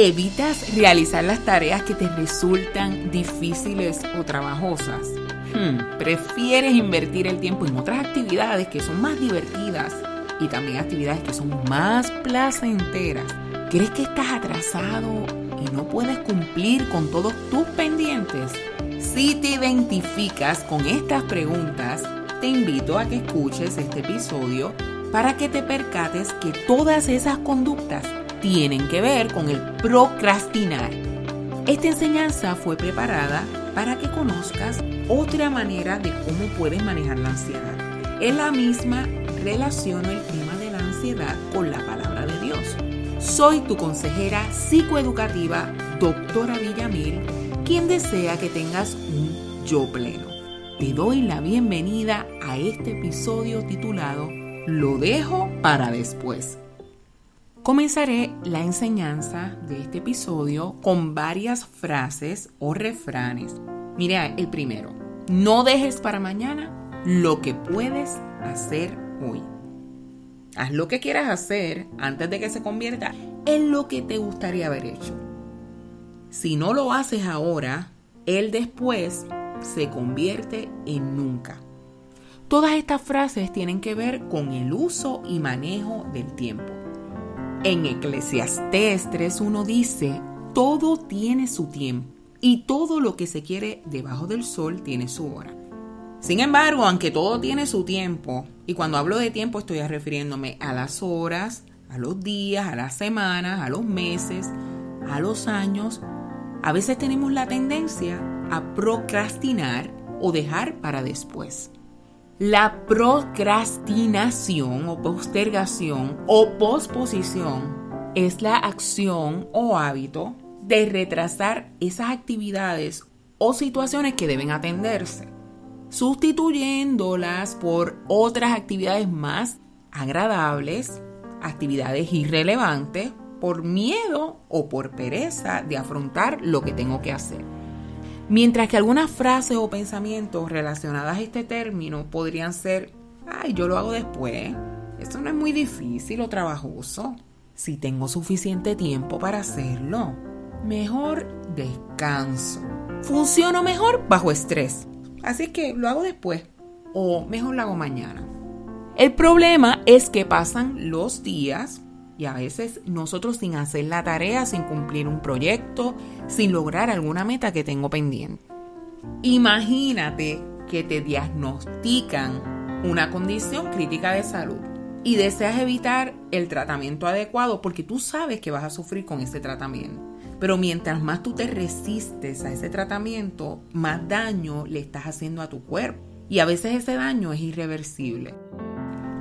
¿Evitas realizar las tareas que te resultan difíciles o trabajosas? Hmm, ¿Prefieres invertir el tiempo en otras actividades que son más divertidas y también actividades que son más placenteras? ¿Crees que estás atrasado y no puedes cumplir con todos tus pendientes? Si te identificas con estas preguntas, te invito a que escuches este episodio para que te percates que todas esas conductas tienen que ver con el procrastinar. Esta enseñanza fue preparada para que conozcas otra manera de cómo puedes manejar la ansiedad. Es la misma relaciono el tema de la ansiedad con la palabra de Dios. Soy tu consejera psicoeducativa, doctora Villamil, quien desea que tengas un yo pleno. Te doy la bienvenida a este episodio titulado Lo dejo para después. Comenzaré la enseñanza de este episodio con varias frases o refranes. Mira, el primero, no dejes para mañana lo que puedes hacer hoy. Haz lo que quieras hacer antes de que se convierta en lo que te gustaría haber hecho. Si no lo haces ahora, el después se convierte en nunca. Todas estas frases tienen que ver con el uso y manejo del tiempo. En Eclesiastés 3.1 dice, todo tiene su tiempo y todo lo que se quiere debajo del sol tiene su hora. Sin embargo, aunque todo tiene su tiempo, y cuando hablo de tiempo estoy refiriéndome a las horas, a los días, a las semanas, a los meses, a los años, a veces tenemos la tendencia a procrastinar o dejar para después. La procrastinación o postergación o posposición es la acción o hábito de retrasar esas actividades o situaciones que deben atenderse, sustituyéndolas por otras actividades más agradables, actividades irrelevantes, por miedo o por pereza de afrontar lo que tengo que hacer. Mientras que algunas frases o pensamientos relacionadas a este término podrían ser, ay, yo lo hago después, eso no es muy difícil o trabajoso. Si tengo suficiente tiempo para hacerlo, mejor descanso. Funciono mejor bajo estrés, así que lo hago después o mejor lo hago mañana. El problema es que pasan los días y a veces nosotros sin hacer la tarea, sin cumplir un proyecto, sin lograr alguna meta que tengo pendiente. Imagínate que te diagnostican una condición crítica de salud y deseas evitar el tratamiento adecuado porque tú sabes que vas a sufrir con ese tratamiento. Pero mientras más tú te resistes a ese tratamiento, más daño le estás haciendo a tu cuerpo. Y a veces ese daño es irreversible.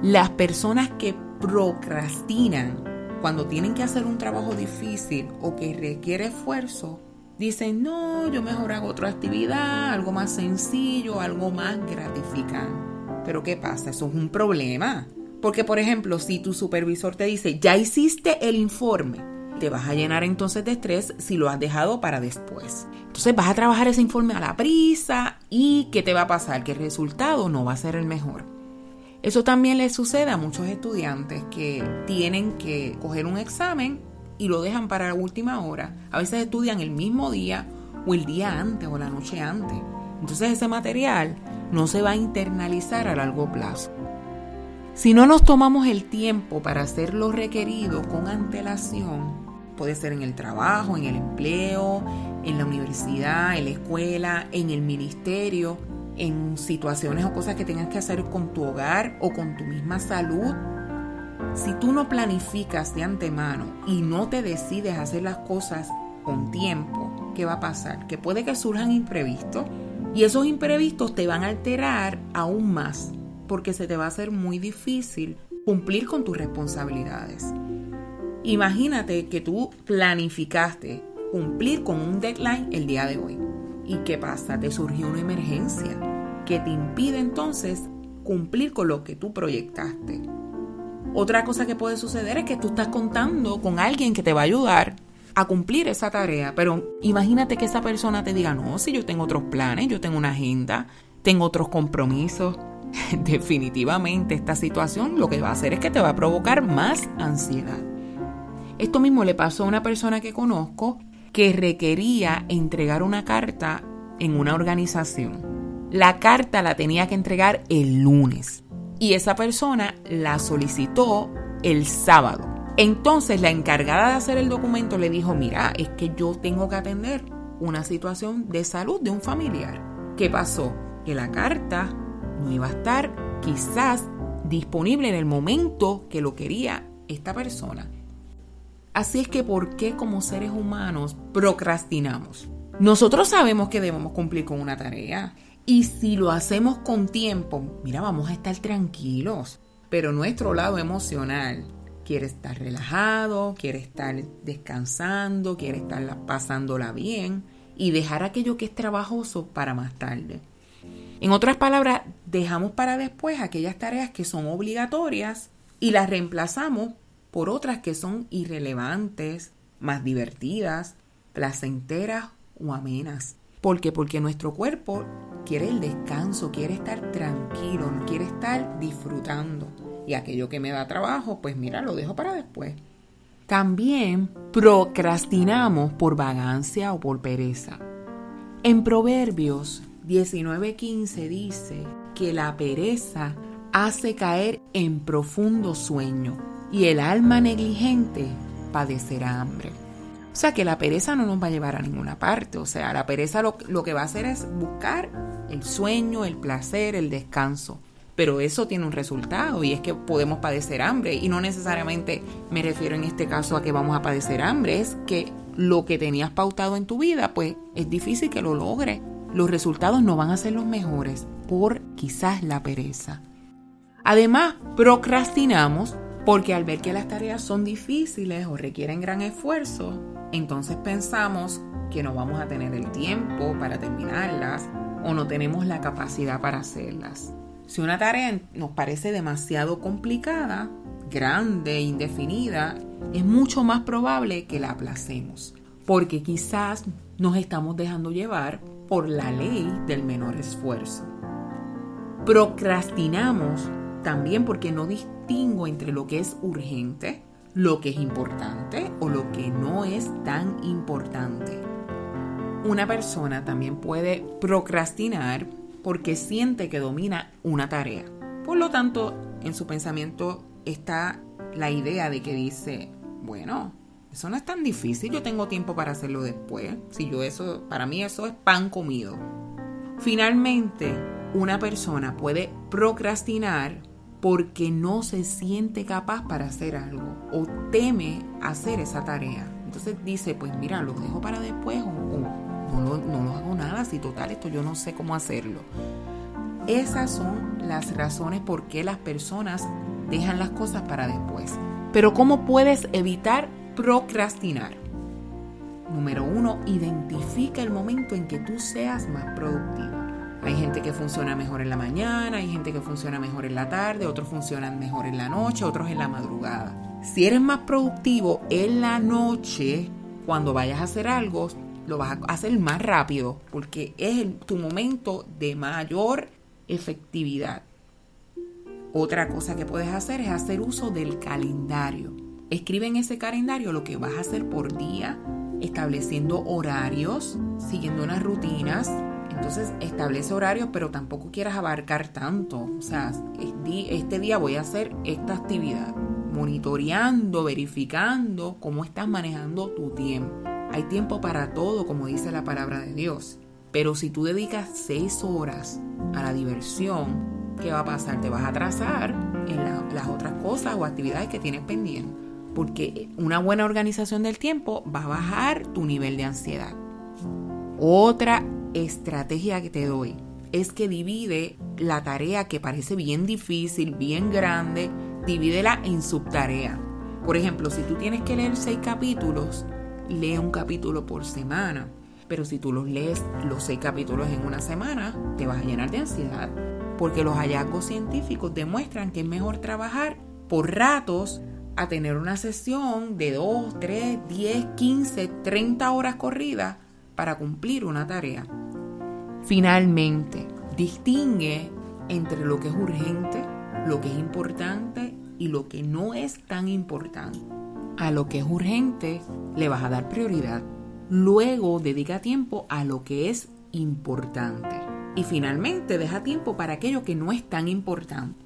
Las personas que procrastinan cuando tienen que hacer un trabajo difícil o que requiere esfuerzo, dicen, no, yo mejor hago otra actividad, algo más sencillo, algo más gratificante. Pero ¿qué pasa? Eso es un problema. Porque, por ejemplo, si tu supervisor te dice, ya hiciste el informe, te vas a llenar entonces de estrés si lo has dejado para después. Entonces vas a trabajar ese informe a la prisa y ¿qué te va a pasar? Que el resultado no va a ser el mejor. Eso también le sucede a muchos estudiantes que tienen que coger un examen y lo dejan para la última hora. A veces estudian el mismo día o el día antes o la noche antes. Entonces ese material no se va a internalizar a largo plazo. Si no nos tomamos el tiempo para hacer lo requerido con antelación, puede ser en el trabajo, en el empleo, en la universidad, en la escuela, en el ministerio, en situaciones o cosas que tengas que hacer con tu hogar o con tu misma salud. Si tú no planificas de antemano y no te decides hacer las cosas con tiempo, ¿qué va a pasar? Que puede que surjan imprevistos y esos imprevistos te van a alterar aún más porque se te va a hacer muy difícil cumplir con tus responsabilidades. Imagínate que tú planificaste cumplir con un deadline el día de hoy. ¿Y qué pasa? Te surgió una emergencia que te impide entonces cumplir con lo que tú proyectaste. Otra cosa que puede suceder es que tú estás contando con alguien que te va a ayudar a cumplir esa tarea, pero imagínate que esa persona te diga, no, si yo tengo otros planes, yo tengo una agenda, tengo otros compromisos. Definitivamente esta situación lo que va a hacer es que te va a provocar más ansiedad. Esto mismo le pasó a una persona que conozco que requería entregar una carta en una organización. La carta la tenía que entregar el lunes y esa persona la solicitó el sábado. Entonces la encargada de hacer el documento le dijo, mira, es que yo tengo que atender una situación de salud de un familiar. ¿Qué pasó? Que la carta no iba a estar quizás disponible en el momento que lo quería esta persona. Así es que, ¿por qué como seres humanos procrastinamos? Nosotros sabemos que debemos cumplir con una tarea y si lo hacemos con tiempo, mira, vamos a estar tranquilos. Pero nuestro lado emocional quiere estar relajado, quiere estar descansando, quiere estar pasándola bien y dejar aquello que es trabajoso para más tarde. En otras palabras, dejamos para después aquellas tareas que son obligatorias y las reemplazamos por otras que son irrelevantes, más divertidas, placenteras o amenas. ¿Por qué? Porque nuestro cuerpo quiere el descanso, quiere estar tranquilo, quiere estar disfrutando. Y aquello que me da trabajo, pues mira, lo dejo para después. También procrastinamos por vagancia o por pereza. En Proverbios 19:15 dice que la pereza hace caer en profundo sueño y el alma negligente padecerá hambre. O sea que la pereza no nos va a llevar a ninguna parte. O sea, la pereza lo, lo, que va a hacer es buscar el sueño, el placer, el descanso. Pero eso tiene un resultado y es que podemos padecer hambre. Y no necesariamente me refiero en este caso a que vamos a padecer hambre. Es que lo que tenías pautado en tu vida, pues es difícil que lo logres. Los resultados no van a ser los mejores por quizás la pereza. Además, procrastinamos porque al ver que las tareas son difíciles o requieren gran esfuerzo, entonces pensamos que no vamos a tener el tiempo para terminarlas o no tenemos la capacidad para hacerlas. Si una tarea nos parece demasiado complicada, grande, indefinida, es mucho más probable que la aplacemos, porque quizás nos estamos dejando llevar por la ley del menor esfuerzo. Procrastinamos también porque no distingo entre lo que es urgente, lo que es importante o lo que no es tan importante. Una persona también puede procrastinar porque siente que domina una tarea. Por lo tanto, en su pensamiento está la idea de que dice, bueno, eso no es tan difícil, yo tengo tiempo para hacerlo después. Si yo eso, para mí eso es pan comido. Finalmente, una persona puede procrastinar porque no se siente capaz para hacer algo o teme hacer esa tarea. Entonces dice, pues mira, lo dejo para después o, no, no, lo hago nada, si total esto yo no sé cómo hacerlo. Esas son las razones por qué las personas dejan las cosas para después. Pero ¿cómo puedes evitar procrastinar? Número uno, identifica el momento en que tú seas más productivo. Hay gente que funciona mejor en la mañana, hay gente que funciona mejor en la tarde, otros funcionan mejor en la noche, otros en la madrugada. Si eres más productivo en la noche, cuando vayas a hacer algo, lo vas a hacer más rápido porque es tu momento de mayor efectividad. Otra cosa que puedes hacer es hacer uso del calendario. Escribe en ese calendario lo que vas a hacer por día, estableciendo horarios, siguiendo unas rutinas, entonces establece horarios, pero tampoco quieras abarcar tanto. O sea, este día voy a hacer esta actividad, monitoreando, verificando cómo estás manejando tu tiempo. Hay tiempo para todo, como dice la palabra de Dios. Pero si tú dedicas seis horas a la diversión, ¿qué va a pasar? Te vas a atrasar en las otras cosas o actividades que tienes pendientes. Porque una buena organización del tiempo va a bajar tu nivel de ansiedad. Otra estrategia que te doy es que divide la tarea que parece bien difícil, bien grande, divídela en subtarea. Por ejemplo, si tú tienes que leer seis capítulos, lee un capítulo por semana. Pero si tú los lees los seis capítulos en una semana, te vas a llenar de ansiedad. Porque los hallazgos científicos demuestran que es mejor trabajar por ratos a tener una sesión de 2, 3, 10, 15, 30 horas corridas para cumplir una tarea. Finalmente, distingue entre lo que es urgente, lo que es importante y lo que no es tan importante. a lo que es urgente le vas a dar prioridad. Luego dedica tiempo a lo que es importante. Y finalmente deja tiempo para aquello que no es tan importante.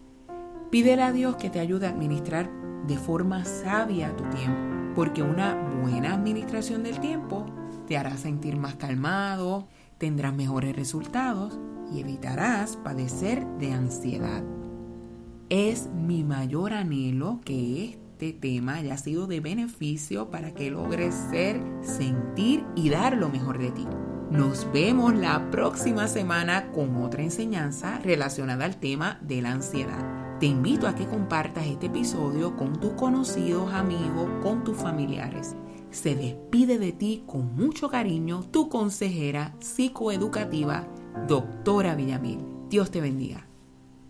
Pídele a Dios que te ayude a administrar de forma sabia tu tiempo, porque una buena administración del tiempo te hará sentir más calmado, tendrás mejores resultados y evitarás padecer de ansiedad. Es mi mayor anhelo que este tema haya sido de beneficio para que logres ser, sentir y dar lo mejor de ti. Nos vemos la próxima semana con otra enseñanza relacionada al tema de la ansiedad. Te invito a que compartas este episodio con tus conocidos, amigos, con tus familiares. Se despide de ti con mucho cariño tu consejera psicoeducativa, doctora Villamil. Dios te bendiga.